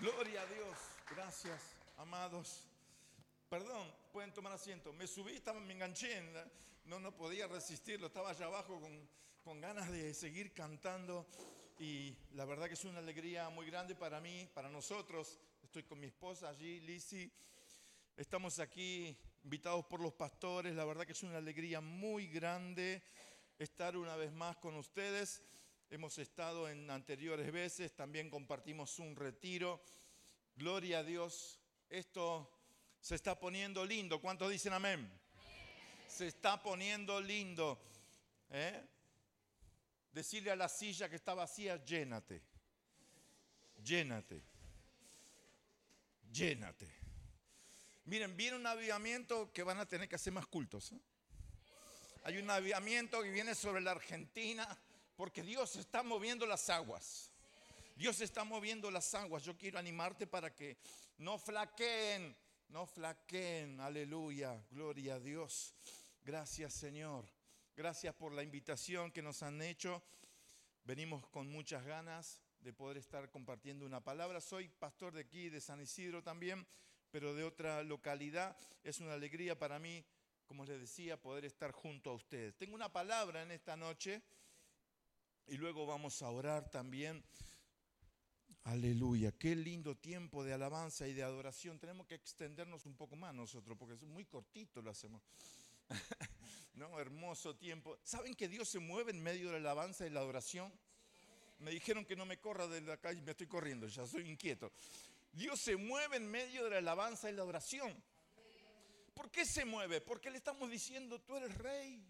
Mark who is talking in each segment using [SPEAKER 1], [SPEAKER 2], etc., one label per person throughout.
[SPEAKER 1] Gloria a Dios. Gracias, amados. Perdón, pueden tomar asiento. Me subí, estaba, me enganché, no, no podía resistirlo. Estaba allá abajo con, con ganas de seguir cantando. Y la verdad que es una alegría muy grande para mí, para nosotros. Estoy con mi esposa allí, Lizzie. Estamos aquí invitados por los pastores. La verdad que es una alegría muy grande estar una vez más con ustedes. Hemos estado en anteriores veces, también compartimos un retiro. Gloria a Dios. Esto se está poniendo lindo. ¿Cuántos dicen amén? Se está poniendo lindo. ¿eh? Decirle a la silla que está vacía, llénate. Llénate. Llénate. Miren, viene un avivamiento que van a tener que hacer más cultos. ¿eh? Hay un avivamiento que viene sobre la Argentina porque Dios está moviendo las aguas. Dios está moviendo las aguas. Yo quiero animarte para que no flaqueen, no flaqueen. Aleluya, gloria a Dios. Gracias Señor. Gracias por la invitación que nos han hecho. Venimos con muchas ganas de poder estar compartiendo una palabra. Soy pastor de aquí, de San Isidro también, pero de otra localidad. Es una alegría para mí como les decía, poder estar junto a ustedes. Tengo una palabra en esta noche y luego vamos a orar también. Aleluya, qué lindo tiempo de alabanza y de adoración. Tenemos que extendernos un poco más nosotros, porque es muy cortito lo hacemos. no, hermoso tiempo. ¿Saben que Dios se mueve en medio de la alabanza y la adoración? Me dijeron que no me corra de la calle, me estoy corriendo, ya soy inquieto. Dios se mueve en medio de la alabanza y la adoración. ¿Por qué se mueve? Porque le estamos diciendo, tú eres rey.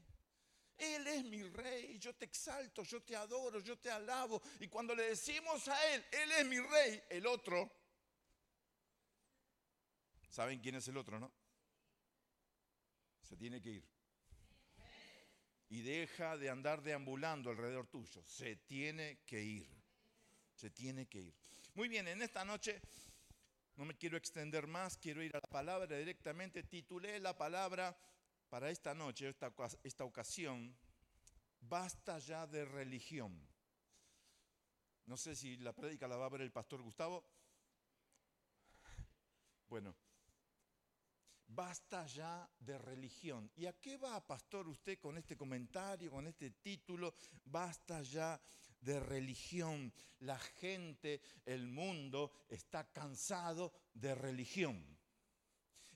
[SPEAKER 1] Él es mi rey, yo te exalto, yo te adoro, yo te alabo. Y cuando le decimos a Él, Él es mi rey, el otro, ¿saben quién es el otro, no? Se tiene que ir. Y deja de andar deambulando alrededor tuyo. Se tiene que ir. Se tiene que ir. Muy bien, en esta noche no me quiero extender más, quiero ir a la palabra directamente. Titulé la palabra para esta noche, esta, esta ocasión, Basta ya de religión. No sé si la prédica la va a ver el pastor Gustavo. Bueno, basta ya de religión. ¿Y a qué va, pastor, usted con este comentario, con este título? Basta ya de religión. La gente, el mundo está cansado de religión.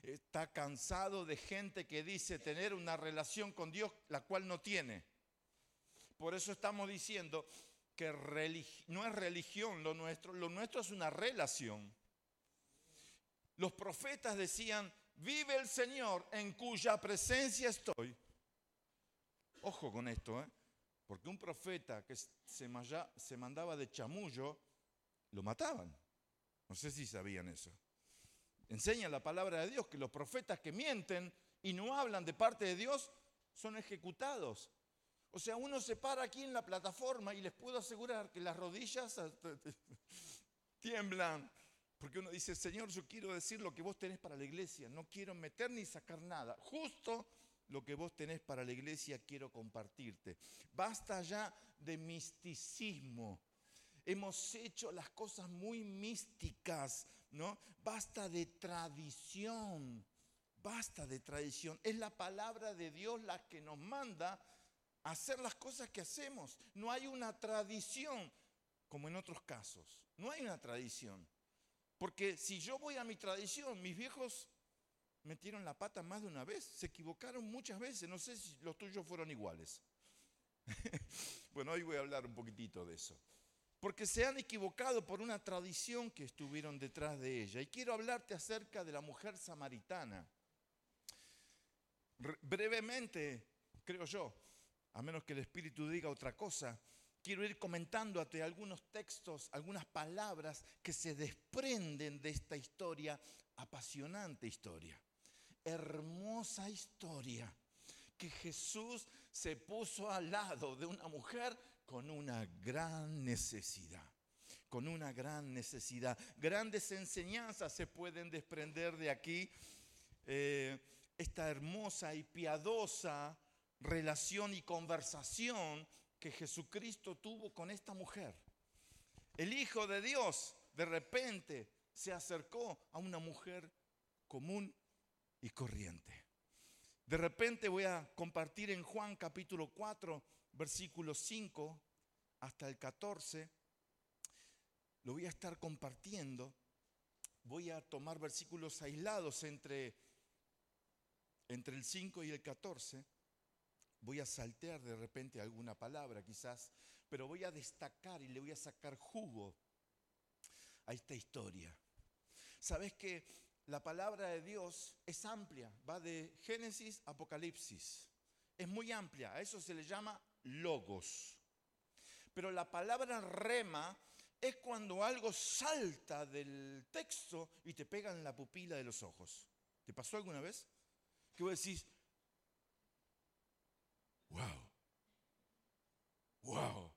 [SPEAKER 1] Está cansado de gente que dice tener una relación con Dios la cual no tiene. Por eso estamos diciendo que no es religión lo nuestro, lo nuestro es una relación. Los profetas decían, vive el Señor en cuya presencia estoy. Ojo con esto, ¿eh? Porque un profeta que se, mandaba de chamullo, lo mataban. No sé si sabían eso. Enseña la palabra de Dios que los profetas que mienten y no hablan de parte de Dios son ejecutados. O sea, uno se para aquí en la plataforma y les puedo asegurar que las rodillas tiemblan. Porque uno dice, Señor, yo quiero decir lo que vos tenés para la iglesia. No quiero meter ni sacar nada. Justo lo que vos tenés para la iglesia quiero compartirte. Basta ya de misticismo. Hemos hecho las cosas muy místicas, ¿no? Basta de tradición. Basta de tradición. Es la palabra de Dios la que nos manda a hacer las cosas que hacemos. No hay una tradición como en otros casos. No hay una tradición. Porque si yo voy a mi tradición, mis viejos metieron la pata más de una vez, se equivocaron muchas veces, no sé si los tuyos fueron iguales. bueno, hoy voy a hablar un poquitito de eso. Porque se han equivocado por una tradición que estuvieron detrás de ella. Y quiero hablarte acerca de la mujer samaritana. brevemente, creo yo, a menos que el Espíritu diga otra cosa, quiero ir comentándote algunos textos, algunas palabras que se desprenden de esta historia, apasionante historia hermosa historia que Jesús se puso al lado de una mujer con una gran necesidad, con una gran necesidad. Grandes enseñanzas se pueden desprender de aquí. Eh, esta hermosa y piadosa relación y conversación que Jesucristo tuvo con esta mujer. El Hijo de Dios de repente se acercó a una mujer común y corriente. De repente voy a compartir en Juan capítulo 4, versículo 5 hasta el 14. Lo voy a estar compartiendo. Voy a tomar versículos aislados entre, entre el 5 y el 14. Voy a saltear de repente alguna palabra quizás, pero voy a destacar y le voy a sacar jugo a esta historia. ¿Sabes que la palabra de Dios es amplia? Va de Génesis a Apocalipsis. Es muy amplia, a eso se le llama logos. Pero la palabra rema es cuando algo salta del texto y te pega en la pupila de los ojos. ¿Te pasó alguna vez? Que vos decís, wow, wow,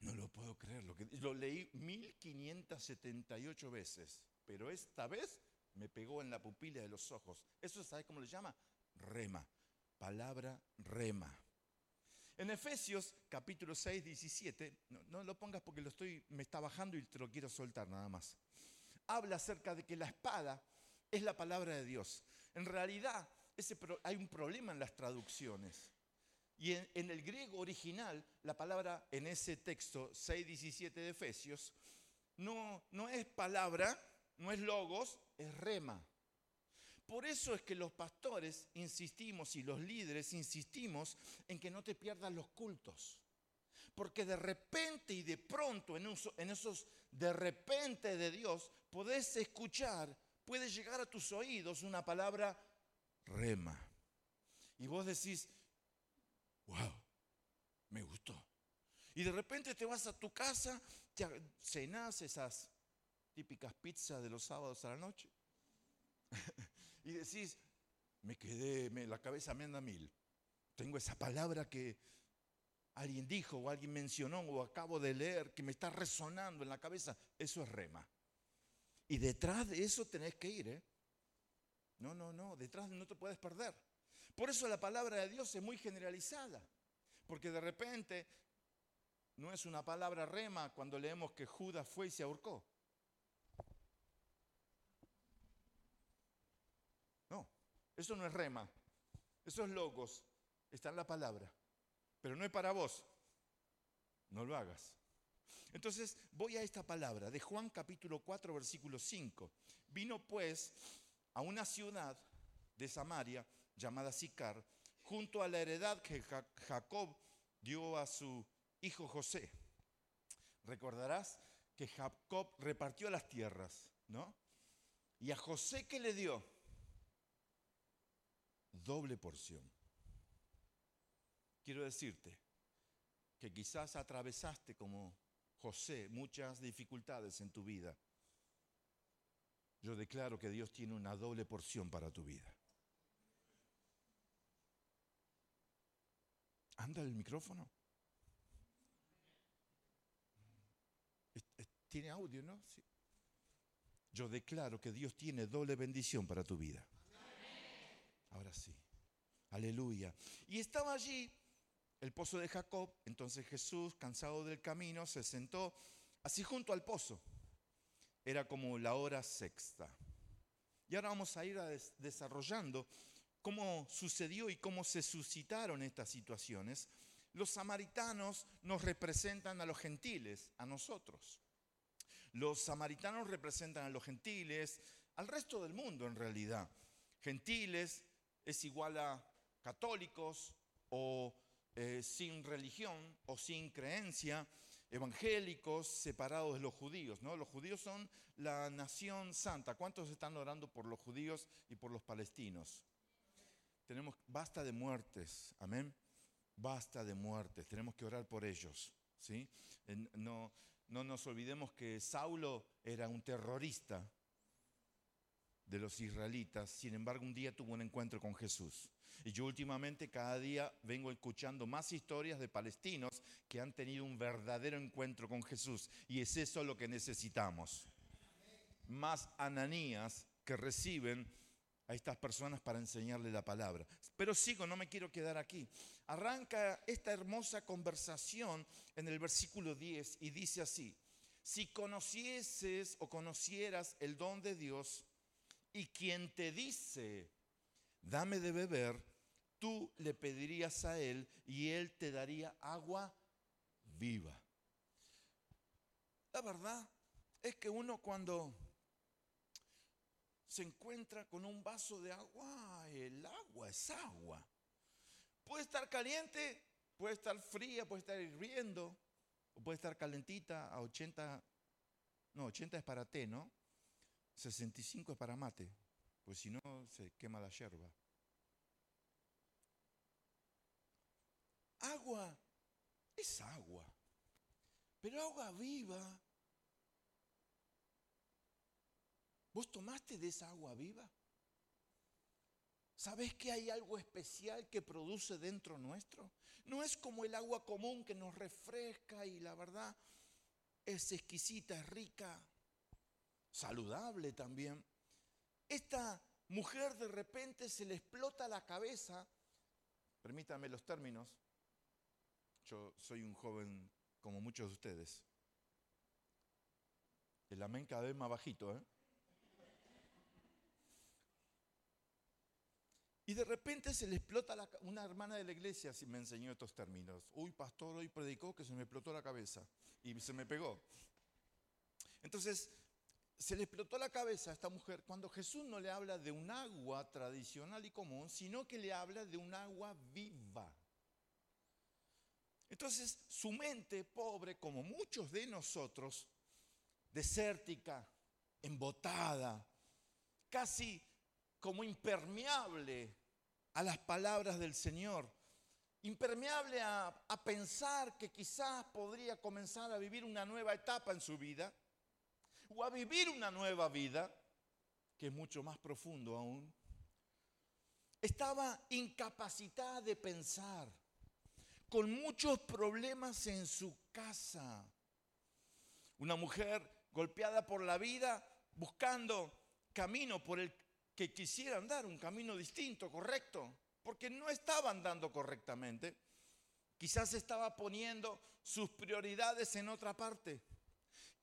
[SPEAKER 1] no lo puedo creer. Lo, leí 1578 veces, pero esta vez me pegó en la pupila de los ojos. Eso, ¿sabes cómo le llama? Rema. Palabra rema. En Efesios capítulo 6, 17, no, lo pongas porque lo estoy, me está bajando y te lo quiero soltar nada más. Habla acerca de que la espada es la palabra de Dios. En realidad, ese, hay un problema en las traducciones. Y en, el griego original, la palabra en ese texto 6.17 de Efesios, no, no es palabra, no es logos, es rema. Por eso es que los pastores insistimos y los líderes insistimos en que no te pierdas los cultos. Porque de repente y de pronto, en, esos de repente de Dios, podés escuchar, puede llegar a tus oídos una palabra rema. Y vos decís, wow, me gustó. Y de repente te vas a tu casa, te cenas esas típicas pizzas de los sábados a la noche. y decís, me quedé, la cabeza me anda mil. Tengo esa palabra que alguien dijo o alguien mencionó o acabo de leer que me está resonando en la cabeza. Eso es rema. Y detrás de eso tenés que ir, ¿eh? No, no, no, detrás no te puedes perder. Por eso la palabra de Dios es muy generalizada, porque de repente no es una palabra rema cuando leemos que Judas fue y se ahorcó. No, eso no es rema, eso es logos, está en la palabra, pero no es para vos, no lo hagas. Entonces voy a esta palabra de Juan capítulo 4 versículo 5. Vino pues a una ciudad de Samaria llamada Sicar, junto a la heredad que Jacob dio a su hijo José. Recordarás que Jacob repartió las tierras, ¿no? Y a José que le dio doble porción. Quiero decirte que quizás atravesaste como José muchas dificultades en tu vida. Yo declaro que Dios tiene una doble porción para tu vida. ¿Anda el micrófono? Tiene audio, ¿no? Yo declaro que Dios tiene doble bendición para tu vida. Ahora sí. Aleluya. Y estaba allí el pozo de Jacob. Entonces Jesús, cansado del camino, se sentó así junto al pozo. Era como la hora sexta. Y ahora vamos a ir desarrollando cómo sucedió y cómo se suscitaron estas situaciones, los samaritanos nos representan a los gentiles, a nosotros. Los samaritanos representan a los gentiles, al resto del mundo en realidad. Gentiles es igual a católicos o eh, sin religión o sin creencia, evangélicos separados de los judíos. ¿no? Los judíos son la nación santa. ¿Cuántos están orando por los judíos y por los palestinos? tenemos, basta de muertes, amén. Basta de muertes, tenemos que orar por ellos. ¿sí? No, no nos olvidemos que Saulo era un terrorista de los israelitas, sin embargo un día tuvo un encuentro con Jesús. Y yo últimamente cada día vengo escuchando más historias de palestinos que han tenido un verdadero encuentro con Jesús. Y es eso lo que necesitamos. Más ananías que reciben a estas personas para enseñarle la palabra. Pero sigo, no me quiero quedar aquí. Arranca esta hermosa conversación en el versículo 10 y dice así, si conocieses o conocieras el don de Dios y quien te dice, dame de beber, tú le pedirías a él y él te daría agua viva. La verdad es que uno cuando se encuentra con un vaso de agua, el agua es agua. Puede estar caliente, puede estar fría, puede estar hirviendo, o puede estar calentita a 80, no, 80 es para té, ¿no? 65 es para mate, pues si no se quema la yerba. Agua es agua, pero agua viva. ¿Vos tomaste de esa agua viva? ¿Sabes que hay algo especial que produce dentro nuestro? No es como el agua común que nos refresca y la verdad es exquisita, es rica, saludable también. Esta mujer de repente se le explota la cabeza, permítanme los términos, yo soy un joven como muchos de ustedes. El amén cada vez más bajito, ¿eh? Y de repente se le explota la, una hermana de la iglesia, si me enseñó estos términos. Uy, pastor, hoy predicó que se me explotó la cabeza y se me pegó. Entonces, se le explotó la cabeza a esta mujer cuando Jesús no le habla de un agua tradicional y común, sino que le habla de un agua viva. Entonces, su mente pobre, como muchos de nosotros, desértica, embotada, casi como impermeable a las palabras del Señor, impermeable a, pensar que quizás podría comenzar a vivir una nueva etapa en su vida, o a vivir una nueva vida, que es mucho más profundo aún. Estaba incapacitada de pensar, con muchos problemas en su casa. Una mujer golpeada por la vida, buscando camino por el que quisieran dar un camino distinto, correcto, porque no estaban dando correctamente. Quizás estaba poniendo sus prioridades en otra parte.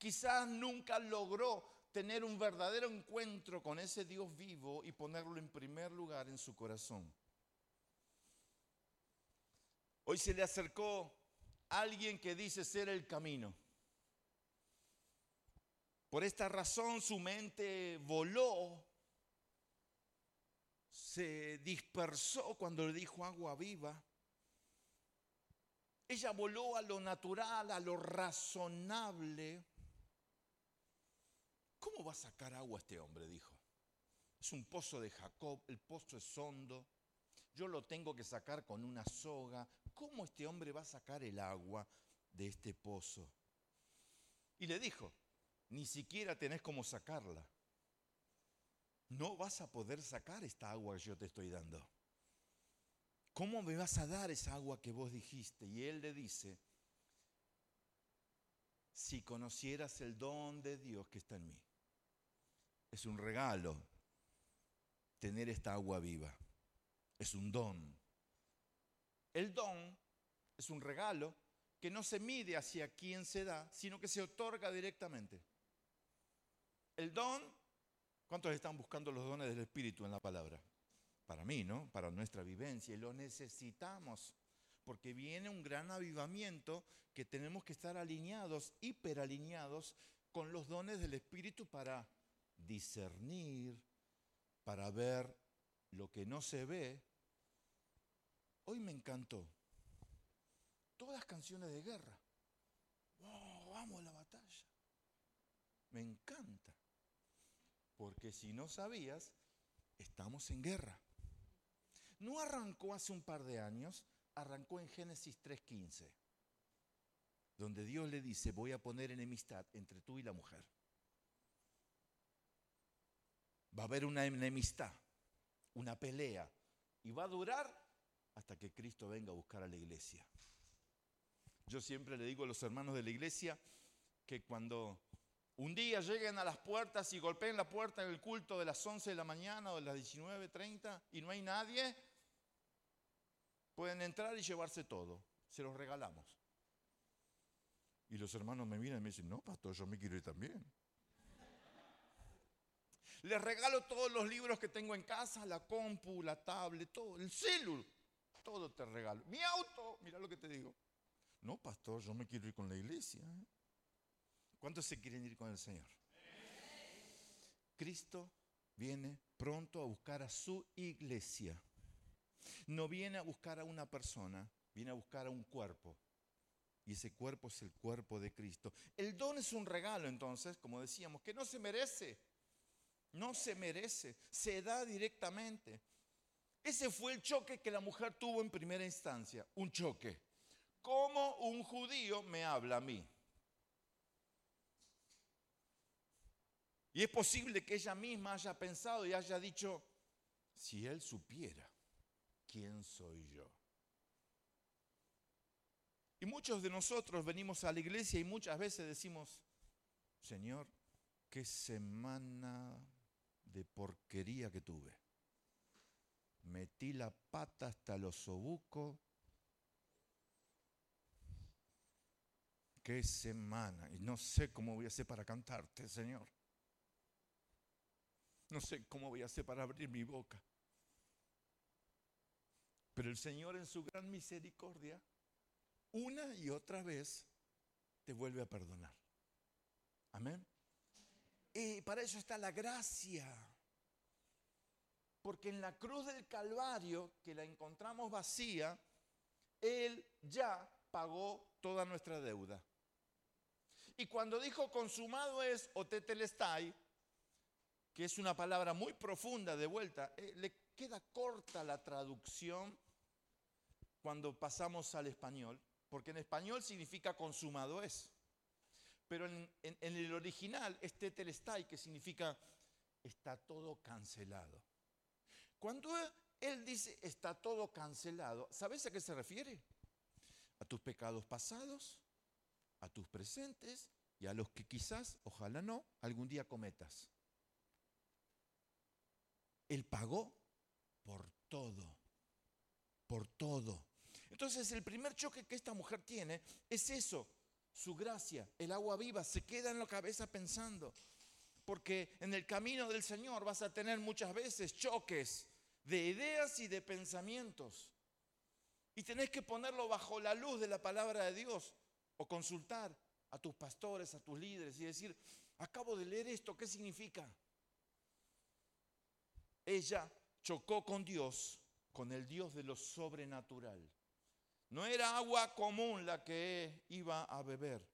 [SPEAKER 1] Quizás nunca logró tener un verdadero encuentro con ese Dios vivo y ponerlo en primer lugar en su corazón. Hoy se le acercó alguien que dice ser el camino. Por esta razón su mente voló se dispersó cuando le dijo agua viva. Ella voló a lo natural, a lo razonable. ¿Cómo va a sacar agua este hombre? dijo. Es un pozo de Jacob, el pozo es hondo. Yo lo tengo que sacar con una soga. ¿Cómo este hombre va a sacar el agua de este pozo? Y le dijo, ni siquiera tenés cómo sacarla no vas a poder sacar esta agua que yo te estoy dando. ¿Cómo me vas a dar esa agua que vos dijiste? Y él le dice, si conocieras el don de Dios que está en mí. Es un regalo tener esta agua viva. Es un don. El don es un regalo que no se mide hacia quién se da, sino que se otorga directamente. El don ¿Cuántos están buscando los dones del Espíritu en la palabra? Para mí, ¿no? Para nuestra vivencia. Y lo necesitamos. Porque viene un gran avivamiento que tenemos que estar alineados, hiperalineados con los dones del Espíritu para discernir, para ver lo que no se ve. Hoy me encantó. Todas canciones de guerra. Vamos a la batalla. Me encanta. Porque si no sabías, estamos en guerra. No arrancó hace un par de años, arrancó en Génesis 3.15, donde Dios le dice, voy a poner enemistad entre tú y la mujer. Va a haber una enemistad, una pelea, y va a durar hasta que Cristo venga a buscar a la iglesia. Yo siempre le digo a los hermanos de la iglesia que cuando un día lleguen a las puertas y golpeen la puerta en el culto de las 11 de la mañana o de las 19.30 y no hay nadie, pueden entrar y llevarse todo. Se los regalamos. Y los hermanos me miran y me dicen, no, pastor, yo me quiero ir también. Les regalo todos los libros que tengo en casa, la compu, la tablet, todo, el celu, todo te regalo. Mi auto, mira lo que te digo. No, pastor, yo me quiero ir con la iglesia. ¿eh? ¿Cuántos se quieren ir con el Señor? Cristo viene pronto a buscar a su iglesia. No viene a buscar a una persona, viene a buscar a un cuerpo. Y ese cuerpo es el cuerpo de Cristo. El don es un regalo entonces, como decíamos, que no se merece. No se merece, se da directamente. Ese fue el choque que la mujer tuvo en primera instancia, un choque. ¿Cómo un judío me habla a mí? Y es posible que ella misma haya pensado y haya dicho, si él supiera quién soy yo. Y muchos de nosotros venimos a la iglesia y muchas veces decimos, Señor, qué semana de porquería que tuve. Metí la pata hasta los obucos. Qué semana. Y no sé cómo voy a hacer para cantarte, Señor. No sé cómo voy a hacer para abrir mi boca. Pero el Señor en su gran misericordia, una y otra vez, te vuelve a perdonar. Amén. Y para eso está la gracia. Porque en la cruz del Calvario, que la encontramos vacía, Él ya pagó toda nuestra deuda. Y cuando dijo consumado es o tetelestai, que es una palabra muy profunda de vuelta, eh, le queda corta la traducción cuando pasamos al español, porque en español significa consumado es. Pero en, el original es tetelestai, que significa está todo cancelado. Cuando él dice está todo cancelado, ¿sabes a qué se refiere? A tus pecados pasados, a tus presentes y a los que quizás, ojalá no, algún día cometas. Él pagó por todo, por todo. Entonces el primer choque que esta mujer tiene es eso, su gracia, el agua viva, se queda en la cabeza pensando. Porque en el camino del Señor vas a tener muchas veces choques de ideas y de pensamientos. Y tenés que ponerlo bajo la luz de la palabra de Dios o consultar a tus pastores, a tus líderes y decir, acabo de leer esto, ¿qué significa? ella chocó con Dios, con el Dios de lo sobrenatural. No era agua común la que iba a beber.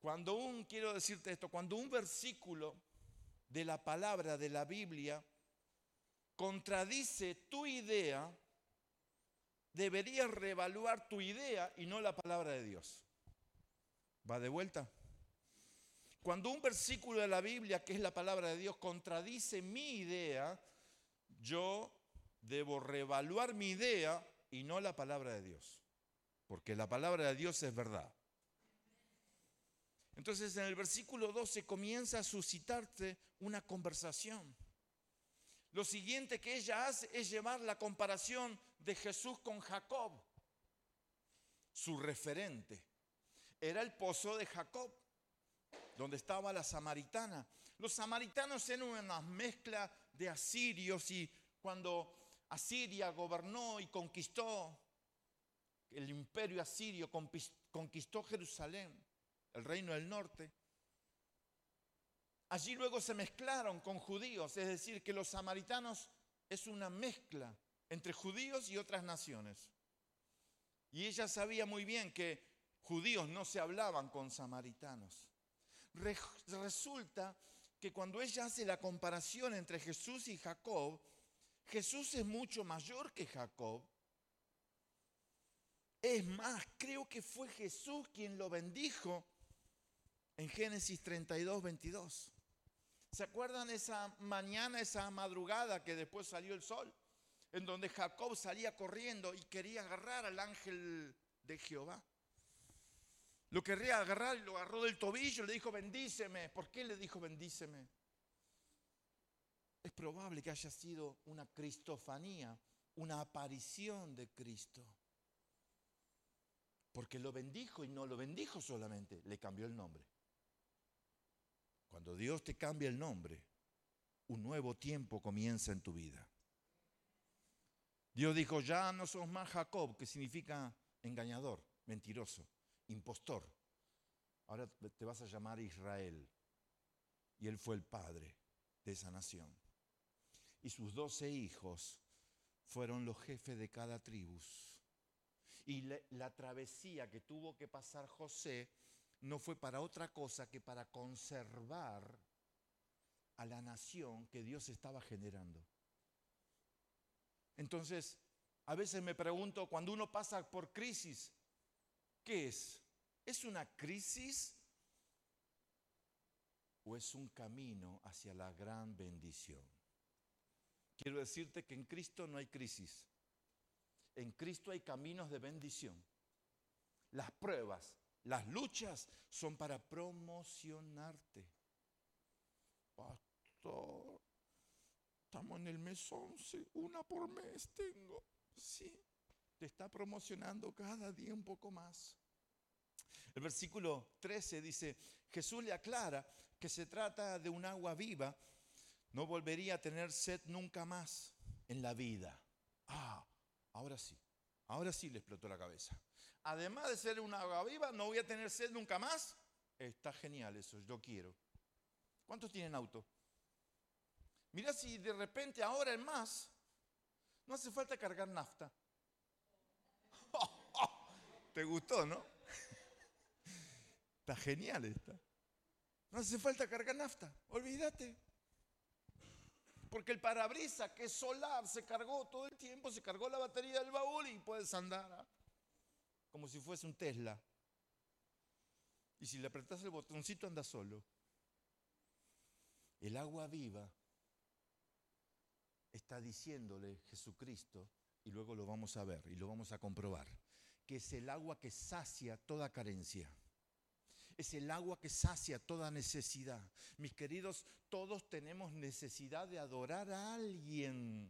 [SPEAKER 1] Cuando un, quiero decirte esto, cuando un versículo de la palabra de la Biblia contradice tu idea, deberías reevaluar tu idea y no la palabra de Dios. ¿Va de vuelta? Cuando un versículo de la Biblia, que es la palabra de Dios, contradice mi idea, yo debo reevaluar mi idea y no la palabra de Dios. Porque la palabra de Dios es verdad. Entonces en el versículo 12 comienza a suscitarte una conversación. Lo siguiente que ella hace es llevar la comparación de Jesús con Jacob, su referente. Era el pozo de Jacob donde estaba la samaritana. Los samaritanos eran una mezcla de asirios y cuando Asiria gobernó y conquistó, el imperio asirio conquistó Jerusalén, el reino del norte, allí luego se mezclaron con judíos, es decir, que los samaritanos es una mezcla entre judíos y otras naciones. Y ella sabía muy bien que judíos no se hablaban con samaritanos resulta que cuando ella hace la comparación entre Jesús y Jacob, Jesús es mucho mayor que Jacob. Es más, creo que fue Jesús quien lo bendijo en Génesis 32, 22. ¿Se acuerdan esa mañana, esa madrugada que después salió el sol? En donde Jacob salía corriendo y quería agarrar al ángel de Jehová. Lo querría agarrar y lo agarró del tobillo y le dijo, bendíceme. ¿Por qué le dijo, bendíceme? Es probable que haya sido una cristofanía, una aparición de Cristo. Porque lo bendijo y no lo bendijo solamente, le cambió el nombre. Cuando Dios te cambia el nombre, un nuevo tiempo comienza en tu vida. Dios dijo, ya no sos más Jacob, que significa engañador, mentiroso, impostor. Ahora te vas a llamar Israel. Y él fue el padre de esa nación. Y sus doce hijos fueron los jefes de cada tribu. Y la travesía que tuvo que pasar José no fue para otra cosa que para conservar a la nación que Dios estaba generando. Entonces, a veces me pregunto, cuando uno pasa por crisis, ¿qué es? ¿Es una crisis o es un camino hacia la gran bendición? Quiero decirte que en Cristo no hay crisis. En Cristo hay caminos de bendición. Las pruebas, las luchas son para promocionarte. Pastor, estamos en el mes 11, una por mes tengo. Sí, te está promocionando cada día un poco más. El versículo 13 dice, Jesús le aclara que se trata de un agua viva, no volvería a tener sed nunca más en la vida. Ah, ahora sí, ahora sí le explotó la cabeza. Además de ser un agua viva, no voy a tener sed nunca más. Está genial eso, yo quiero. ¿Cuántos tienen auto? Mira si de repente ahora es más, no hace falta cargar nafta. ¿Te gustó, no? Está genial esta. No hace falta cargar nafta, olvídate. Porque el parabrisa que es solar se cargó todo el tiempo, se cargó la batería del baúl y puedes andar ¿ah? como si fuese un Tesla. Y si le apretas el botoncito anda solo. El agua viva está diciéndole Jesucristo, y luego lo vamos a ver y lo vamos a comprobar, que es el agua que sacia toda carencia. Es el agua que sacia toda necesidad. Mis queridos, todos tenemos necesidad de adorar a alguien.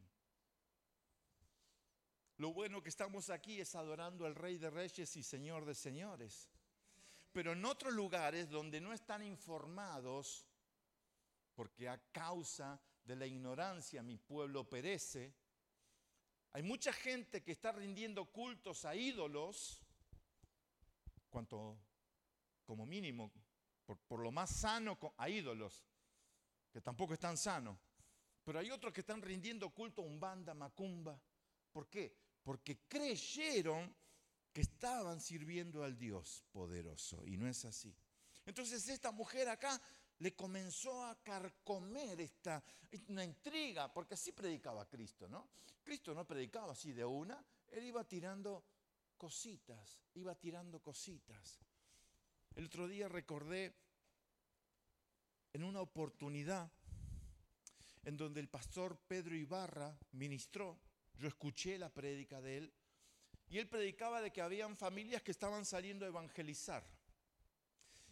[SPEAKER 1] Lo bueno que estamos aquí es adorando al Rey de Reyes y Señor de Señores. Pero en otros lugares donde no están informados, porque a causa de la ignorancia mi pueblo perece. Hay mucha gente que está rindiendo cultos a ídolos, cuanto como mínimo, por, lo más sano, a ídolos, que tampoco están sanos. Pero hay otros que están rindiendo culto a un banda macumba. ¿Por qué? Porque creyeron que estaban sirviendo al Dios poderoso. Y no es así. Entonces esta mujer acá le comenzó a carcomer esta una intriga, porque así predicaba Cristo, ¿no? Cristo no predicaba así de una, él iba tirando cositas, iba tirando cositas. El otro día recordé en una oportunidad en donde el pastor Pedro Ibarra ministró, yo escuché la prédica de él, y él predicaba de que habían familias que estaban saliendo a evangelizar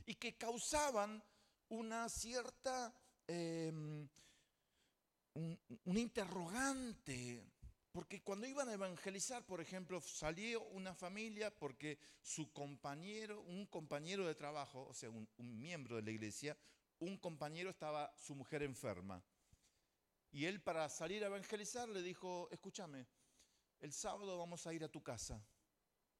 [SPEAKER 1] y que causaban una cierta, em, un, interrogante, porque cuando iban a evangelizar, por ejemplo, salió una familia porque su compañero, un compañero de trabajo, o sea, un, miembro de la iglesia, un compañero estaba, su mujer enferma. Y él para salir a evangelizar le dijo, escúchame, el sábado vamos a ir a tu casa.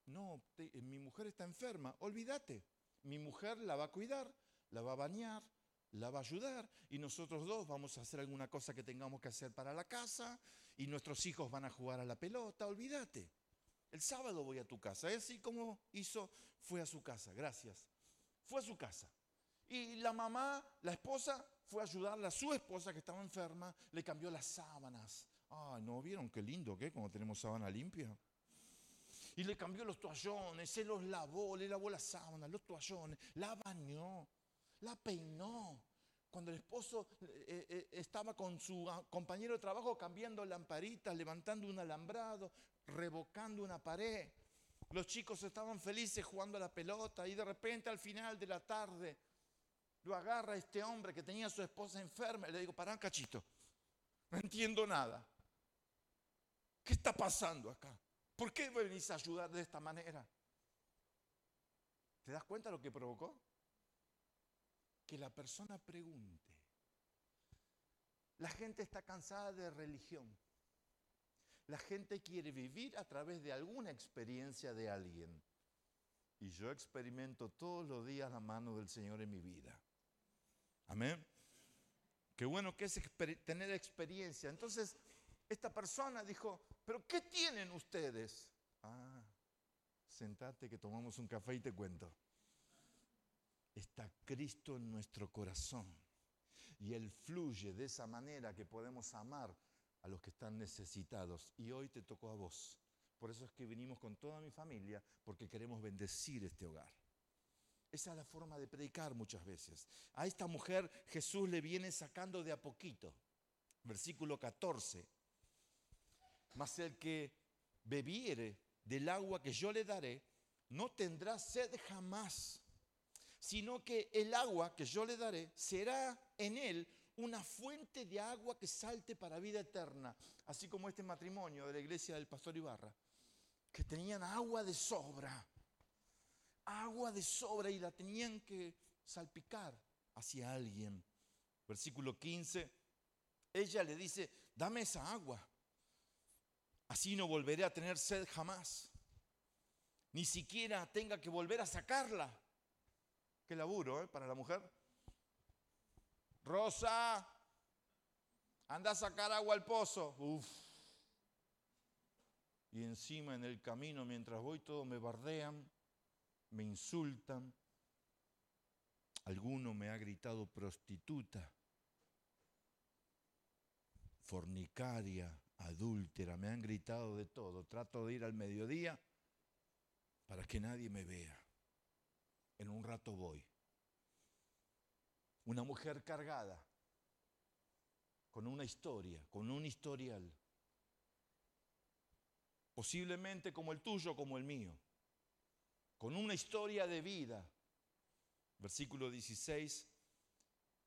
[SPEAKER 1] No, mi mujer está enferma, olvídate, mi mujer la va a cuidar la va a bañar, la va a ayudar y nosotros dos vamos a hacer alguna cosa que tengamos que hacer para la casa y nuestros hijos van a jugar a la pelota, olvídate. El sábado voy a tu casa. Es así como hizo, fue a su casa, gracias. Fue a su casa. Y la mamá, la esposa, fue a ayudarle a su esposa que estaba enferma, le cambió las sábanas. Ay, ¿no vieron qué lindo que como tenemos sábana limpia? Y le cambió los toallones, se los lavó, le lavó las sábanas, los toallones, la bañó la peinó. Cuando el esposo eh, eh, estaba con su ah, compañero de trabajo cambiando lamparitas, levantando un alambrado, revocando una pared. Los chicos estaban felices jugando a la pelota y de repente al final de la tarde lo agarra este hombre que tenía a su esposa enferma y le digo, pará cachito, no entiendo nada. ¿Qué está pasando acá? ¿Por qué venís a ayudar de esta manera? ¿Te das cuenta lo que provocó? Que la persona pregunte. La gente está cansada de religión. La gente quiere vivir a través de alguna experiencia de alguien. Y yo experimento todos los días la mano del Señor en mi vida. Amén. Qué bueno que es tener experiencia. Entonces, esta persona dijo, pero ¿qué tienen ustedes? Ah, sentate que tomamos un café y te cuento. Está Cristo en nuestro corazón. Y Él fluye de esa manera que podemos amar a los que están necesitados. Y hoy te tocó a vos. Por eso es que vinimos con toda mi familia, porque queremos bendecir este hogar. Esa es la forma de predicar muchas veces. A esta mujer Jesús le viene sacando de a poquito. Versículo 14. Mas el que bebiere del agua que yo le daré, no tendrá sed jamás, sino que el agua que yo le daré será en él una fuente de agua que salte para vida eterna, así como este matrimonio de la iglesia del pastor Ibarra, que tenían agua de sobra, agua de sobra y la tenían que salpicar hacia alguien. Versículo 15, ella le dice, dame esa agua, así no volveré a tener sed jamás, ni siquiera tenga que volver a sacarla. Qué laburo ¿eh? para la mujer. Rosa, anda a sacar agua al pozo. Uf. Y encima en el camino, mientras voy, todos me bardean, me insultan. Alguno me ha gritado prostituta, fornicaria, adúltera, me han gritado de todo. Trato de ir al mediodía para que nadie me vea. En un rato voy. Una mujer cargada con una historia, con un historial, posiblemente como el tuyo, como el mío, con una historia de vida. Versículo 16,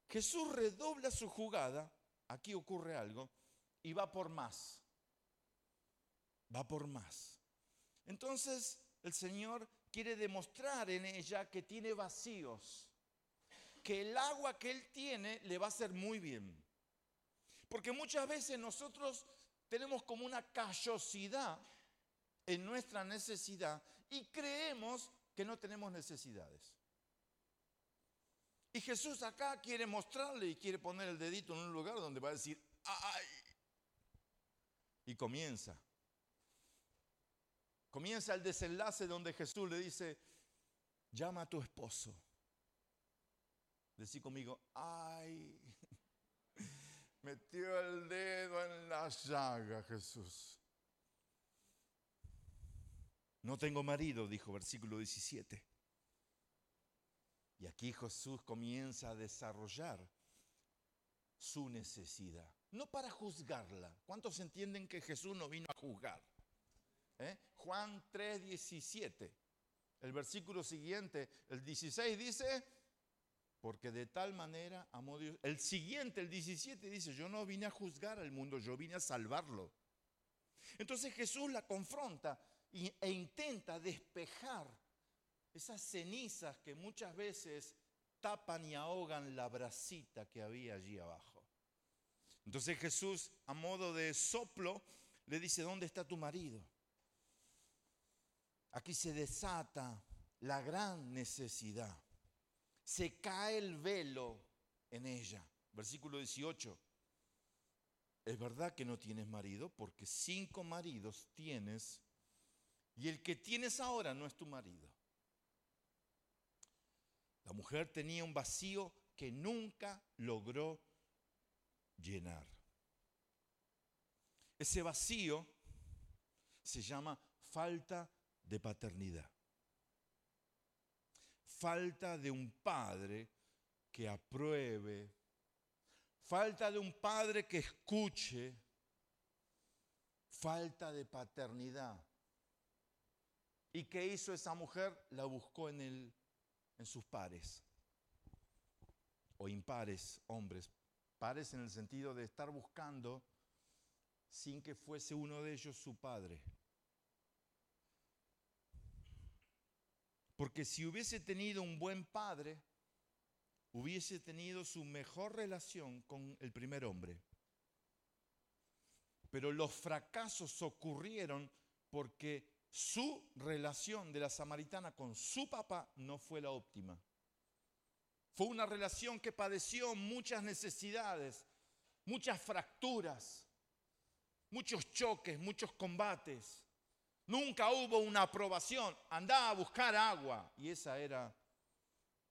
[SPEAKER 1] Jesús redobla su jugada, aquí ocurre algo, y va por más, va por más. Entonces el Señor quiere demostrar en ella que tiene vacíos que el agua que Él tiene le va a hacer muy bien. Porque muchas veces nosotros tenemos como una callosidad en nuestra necesidad y creemos que no tenemos necesidades. Y Jesús acá quiere mostrarle y quiere poner el dedito en un lugar donde va a decir, ¡ay! Y comienza. Comienza el desenlace donde Jesús le dice, llama a tu esposo. Decí conmigo, ay, metió el dedo en la llaga Jesús. No tengo marido, dijo versículo 17. Y aquí Jesús comienza a desarrollar su necesidad, no para juzgarla. ¿Cuántos entienden que Jesús no vino a juzgar? ¿Eh? Juan 3, 17. El versículo siguiente, el 16 dice, porque de tal manera amó Dios. El siguiente, el 17, dice, yo no vine a juzgar al mundo, yo vine a salvarlo. Entonces Jesús la confronta e intenta despejar esas cenizas que muchas veces tapan y ahogan la brasita que había allí abajo. Entonces Jesús, a modo de soplo, le dice, ¿dónde está tu marido? Aquí se desata la gran necesidad se cae el velo en ella. Versículo 18. Es verdad que no tienes marido porque cinco maridos tienes y el que tienes ahora no es tu marido. La mujer tenía un vacío que nunca logró llenar. Ese vacío se llama falta de paternidad falta de un padre que apruebe, falta de un padre que escuche, falta de paternidad. ¿Y qué hizo esa mujer? La buscó en, el, en sus pares o impares, hombres. Pares en el sentido de estar buscando sin que fuese uno de ellos su padre. Porque si hubiese tenido un buen padre, hubiese tenido su mejor relación con el primer hombre. Pero los fracasos ocurrieron porque su relación de la samaritana con su papá no fue la óptima. Fue una relación que padeció muchas necesidades, muchas fracturas, muchos choques, muchos combates. Nunca hubo una aprobación. Andaba a buscar agua. Y esa era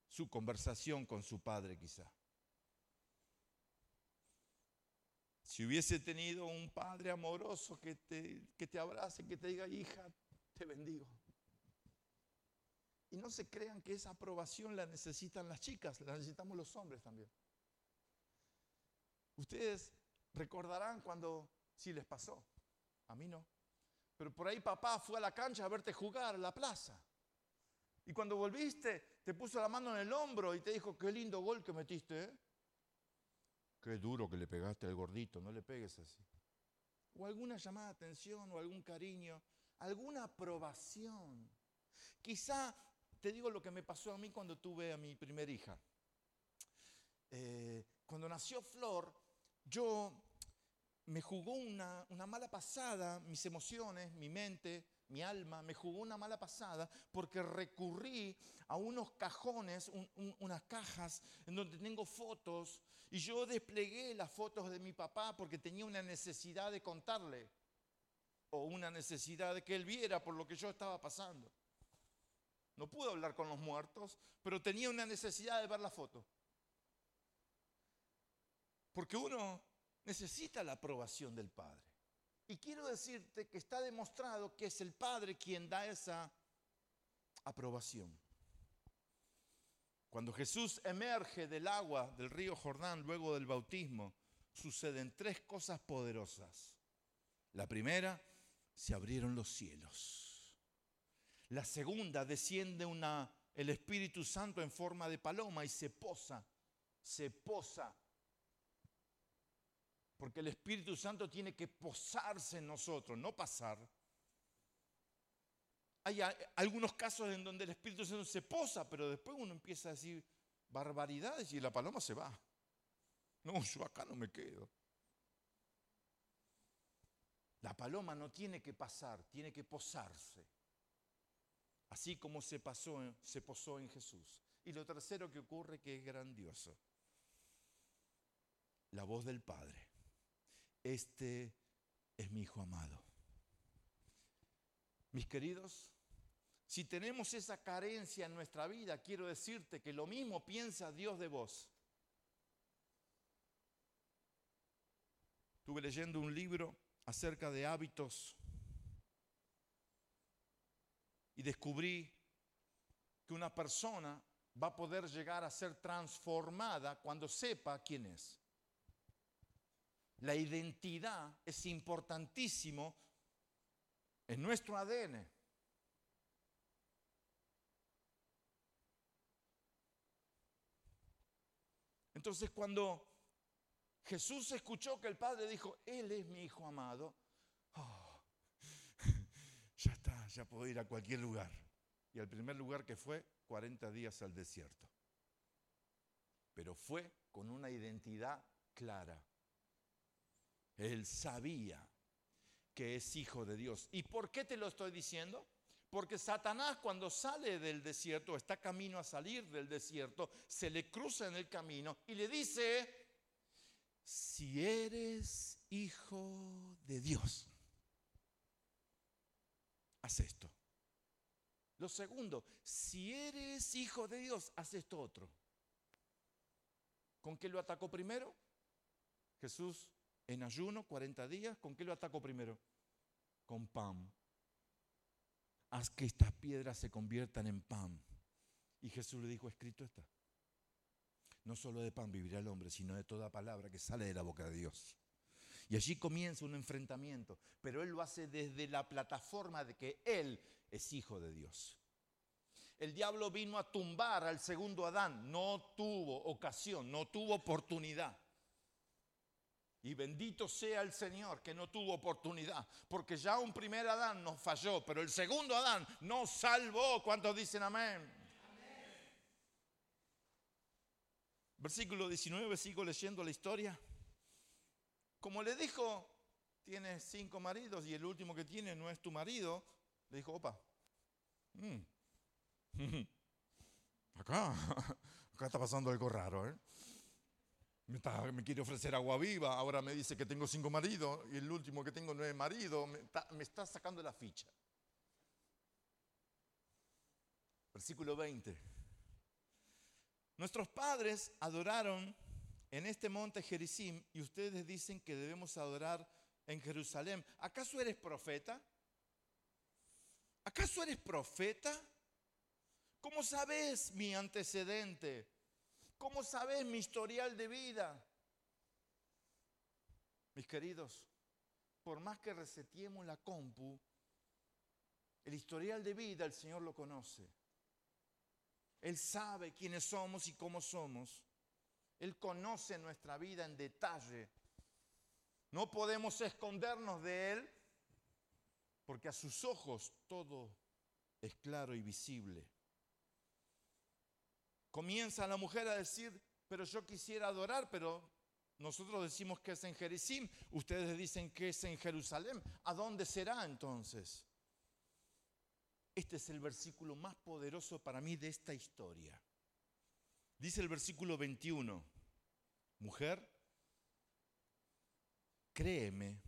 [SPEAKER 1] su conversación con su padre quizá. Si hubiese tenido un padre amoroso que te, que te abrace, que te diga, hija, te bendigo. Y no se crean que esa aprobación la necesitan las chicas, la necesitamos los hombres también. Ustedes recordarán cuando sí les pasó, a mí no. Pero por ahí papá fue a la cancha a verte jugar a la plaza. Y cuando volviste, te puso la mano en el hombro y te dijo, qué lindo gol que metiste, ¿eh? Qué duro que le pegaste al gordito, no le pegues así. O alguna llamada de atención, o algún cariño, alguna aprobación. Quizá te digo lo que me pasó a mí cuando tuve a mi primera hija. Eh, cuando nació Flor, yo me jugó una, mala pasada, mis emociones, mi mente, mi alma, me jugó una mala pasada porque recurrí a unos cajones, unas cajas en donde tengo fotos y yo desplegué las fotos de mi papá porque tenía una necesidad de contarle o una necesidad de que él viera por lo que yo estaba pasando. No pude hablar con los muertos, pero tenía una necesidad de ver la foto. Porque uno necesita la aprobación del Padre. Y quiero decirte que está demostrado que es el Padre quien da esa aprobación. Cuando Jesús emerge del agua del río Jordán luego del bautismo, suceden tres cosas poderosas. La primera, se abrieron los cielos. La segunda, desciende el Espíritu Santo en forma de paloma y se posa, se posa porque el Espíritu Santo tiene que posarse en nosotros, no pasar. Hay algunos casos en donde el Espíritu Santo se posa, pero después uno empieza a decir barbaridades y la paloma se va. No, yo acá no me quedo. La paloma no tiene que pasar, tiene que posarse. Así como se, pasó, se posó en Jesús. Y lo tercero que ocurre que es grandioso. La voz del Padre este es mi hijo amado. Mis queridos, si tenemos esa carencia en nuestra vida, quiero decirte que lo mismo piensa Dios de vos. Estuve leyendo un libro acerca de hábitos y descubrí que una persona va a poder llegar a ser transformada cuando sepa quién es. La identidad es importantísimo en nuestro ADN. Entonces cuando Jesús escuchó que el Padre dijo, Él es mi Hijo amado, oh, ya está, ya puedo ir a cualquier lugar. Y al primer lugar que fue, 40 días al desierto. Pero fue con una identidad clara. Él sabía que es hijo de Dios. ¿Y por qué te lo estoy diciendo? Porque Satanás cuando sale del desierto, está camino a salir del desierto, se le cruza en el camino y le dice, si eres hijo de Dios, haz esto. Lo segundo, si eres hijo de Dios, haz esto otro. ¿Con qué lo atacó primero? Jesús en ayuno, 40 días, ¿con qué lo ataco primero? Con pan. Haz que estas piedras se conviertan en pan. Y Jesús le dijo, escrito está. No solo de pan vivirá el hombre, sino de toda palabra que sale de la boca de Dios. Y allí comienza un enfrentamiento, pero Él lo hace desde la plataforma de que Él es hijo de Dios. El diablo vino a tumbar al segundo Adán, no tuvo ocasión, no tuvo oportunidad. Y bendito sea el Señor que no tuvo oportunidad, porque ya un primer Adán nos falló, pero el segundo Adán nos salvó. ¿Cuántos dicen amén? Versículo 19, sigo leyendo la historia. Como le dijo, tienes cinco maridos y el último que tiene no es tu marido, le dijo, opa, mm, acá, acá está pasando algo raro, ¿eh? Me, quiere ofrecer agua viva, ahora me dice que tengo cinco maridos y el último que tengo no es marido, me está, me está sacando la ficha. Versículo 20. Nuestros padres adoraron en este monte Gerizim y ustedes dicen que debemos adorar en Jerusalén. ¿Acaso eres profeta? ¿Acaso eres profeta? ¿Cómo sabes mi antecedente? ¿Cómo sabes mi historial de vida? Mis queridos, por más que resetiemos la compu, el historial de vida el Señor lo conoce. Él sabe quiénes somos y cómo somos. Él conoce nuestra vida en detalle. No podemos escondernos de Él porque a sus ojos todo es claro y visible. Comienza la mujer a decir, pero yo quisiera adorar, pero nosotros decimos que es en Jericim, ustedes dicen que es en Jerusalén. ¿A dónde será entonces? Este es el versículo más poderoso para mí de esta historia. Dice el versículo 21, mujer, créeme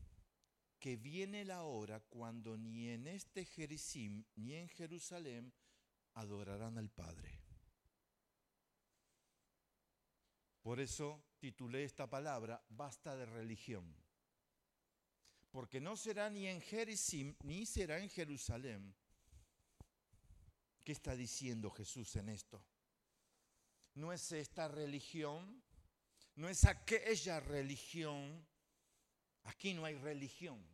[SPEAKER 1] que viene la hora cuando ni en este Jericim ni en Jerusalén adorarán al Padre. Por eso titulé esta palabra, basta de religión. Porque no será ni en Jericim ni será en Jerusalén. ¿Qué está diciendo Jesús en esto? No es esta religión, no es aquella religión. Aquí no hay religión.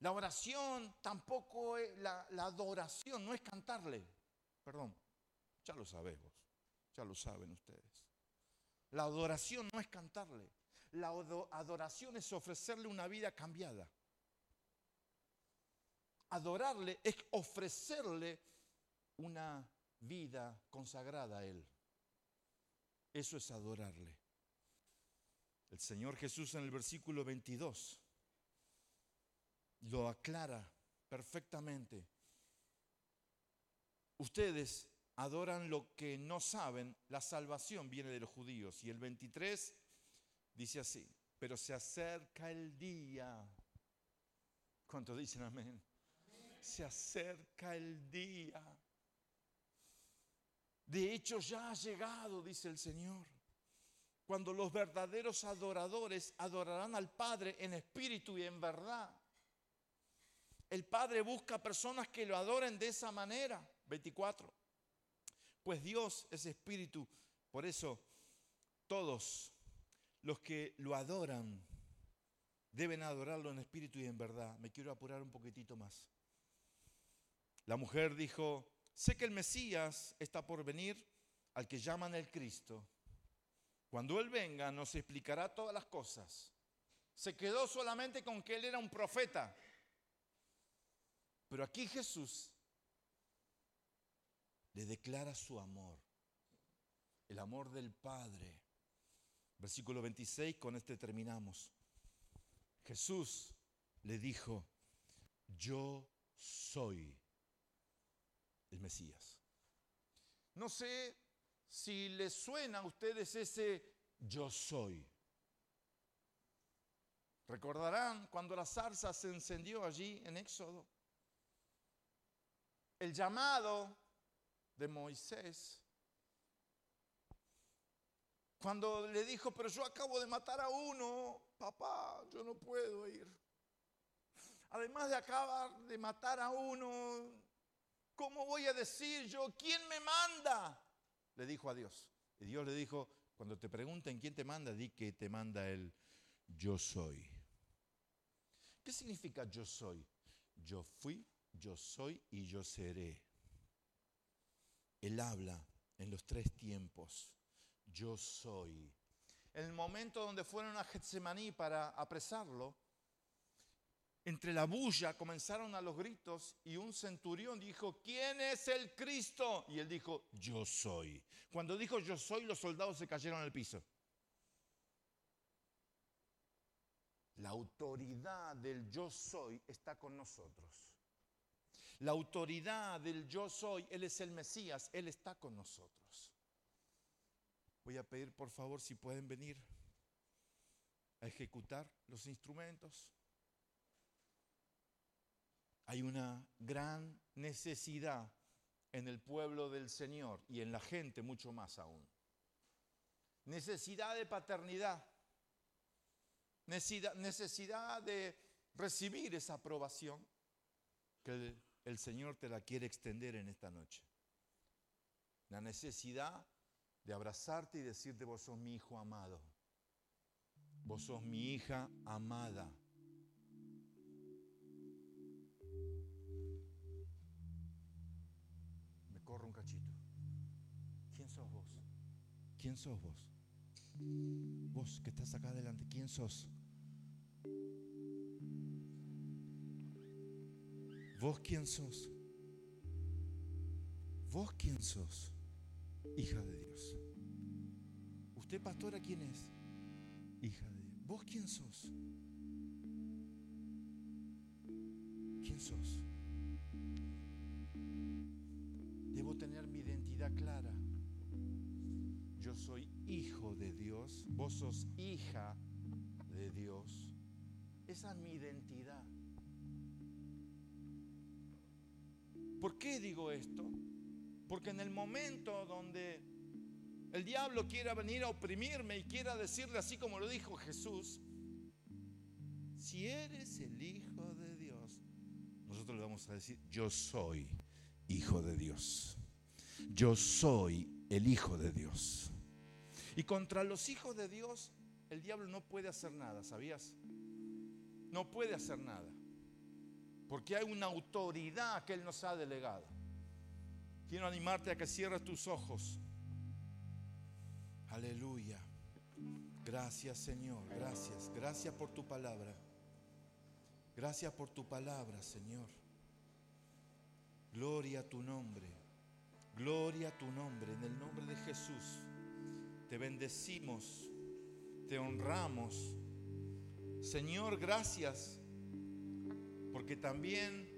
[SPEAKER 1] La oración tampoco es, la, la adoración no es cantarle. Perdón, ya lo sabemos. Ya lo saben ustedes. La adoración no es cantarle. La adoración es ofrecerle una vida cambiada. Adorarle es ofrecerle una vida consagrada a Él. Eso es adorarle. El Señor Jesús en el versículo 22 lo aclara perfectamente. Ustedes adoran lo que no saben, la salvación viene de los judíos. Y el 23 dice así, pero se acerca el día. ¿Cuántos dicen amén? Se acerca el día. De hecho ya ha llegado, dice el Señor, cuando los verdaderos adoradores adorarán al Padre en espíritu y en verdad. El Padre busca personas que lo adoren de esa manera. 24. Pues Dios es espíritu. Por eso todos los que lo adoran deben adorarlo en espíritu y en verdad. Me quiero apurar un poquitito más. La mujer dijo, sé que el Mesías está por venir, al que llaman el Cristo. Cuando Él venga nos explicará todas las cosas. Se quedó solamente con que Él era un profeta. Pero aquí Jesús le declara su amor, el amor del Padre. Versículo 26, con este terminamos. Jesús le dijo, yo soy el Mesías. No sé si les suena a ustedes ese yo soy. Recordarán cuando la zarza se encendió allí en Éxodo. El llamado de Moisés. Cuando le dijo, pero yo acabo de matar a uno, papá, yo no puedo ir. Además de acabar de matar a uno, ¿cómo voy a decir yo quién me manda? Le dijo a Dios. Y Dios le dijo, cuando te pregunten quién te manda, di que te manda el yo soy. ¿Qué significa yo soy? Yo fui, yo soy y yo seré. Él habla en los tres tiempos. Yo soy. en el momento donde fueron a Getsemaní para apresarlo, entre la bulla comenzaron a los gritos y un centurión dijo, ¿quién es el Cristo? Y él dijo, yo soy. Cuando dijo yo soy, los soldados se cayeron al piso. La autoridad del yo soy está con nosotros. La autoridad del yo soy, Él es el Mesías, Él está con nosotros. Voy a pedir por favor si pueden venir a ejecutar los instrumentos. Hay una gran necesidad en el pueblo del Señor y en la gente mucho más aún. Necesidad de paternidad. Necesidad de recibir esa aprobación que el Señor te la quiere extender en esta noche. La necesidad de abrazarte y decirte, vos sos mi hijo amado. Vos sos mi hija amada. corro un cachito. ¿Quién sos vos? ¿Quién sos vos? Vos que estás acá adelante, ¿quién sos? ¿Vos quién sos? ¿Vos quién sos? Hija de Dios. ¿Usted pastora quién es? Hija de Dios. ¿Vos quién sos? ¿Quién sos? tener mi identidad clara. Yo soy hijo de Dios, vos sos hija de Dios. Esa es mi identidad. ¿Por qué digo esto? Porque en el momento donde el diablo quiera venir a oprimirme y quiera decirle así como lo dijo Jesús, si eres el Hijo de Dios, nosotros le vamos a decir, yo soy Hijo de Dios yo soy el Hijo de Dios. Y contra los hijos de Dios el diablo no puede hacer nada, ¿sabías? No puede hacer nada. Porque hay una autoridad que Él nos ha delegado. Quiero animarte a que cierres tus ojos. Aleluya. Gracias Señor, gracias. Gracias por tu palabra. Gracias por tu palabra, Señor. Gloria a tu nombre. Gloria a tu nombre, en el nombre de Jesús. Te bendecimos, te honramos. Señor, gracias, porque también,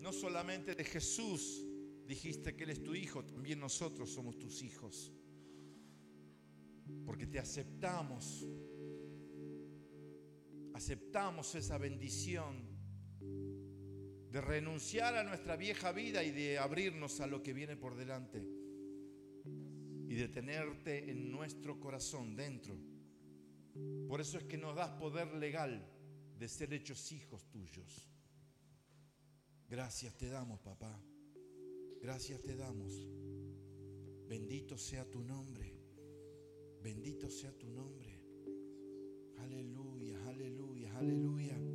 [SPEAKER 1] no solamente de Jesús, dijiste que Él es tu Hijo, también nosotros somos tus hijos. Porque te aceptamos, aceptamos esa bendición de renunciar a nuestra vieja vida y de abrirnos a lo que viene por delante y de tenerte en nuestro corazón dentro. Por eso es que nos das poder legal de ser hechos hijos tuyos. Gracias te damos, papá. Gracias te damos. Bendito sea tu nombre. Bendito sea tu nombre. Aleluya, aleluya, aleluya.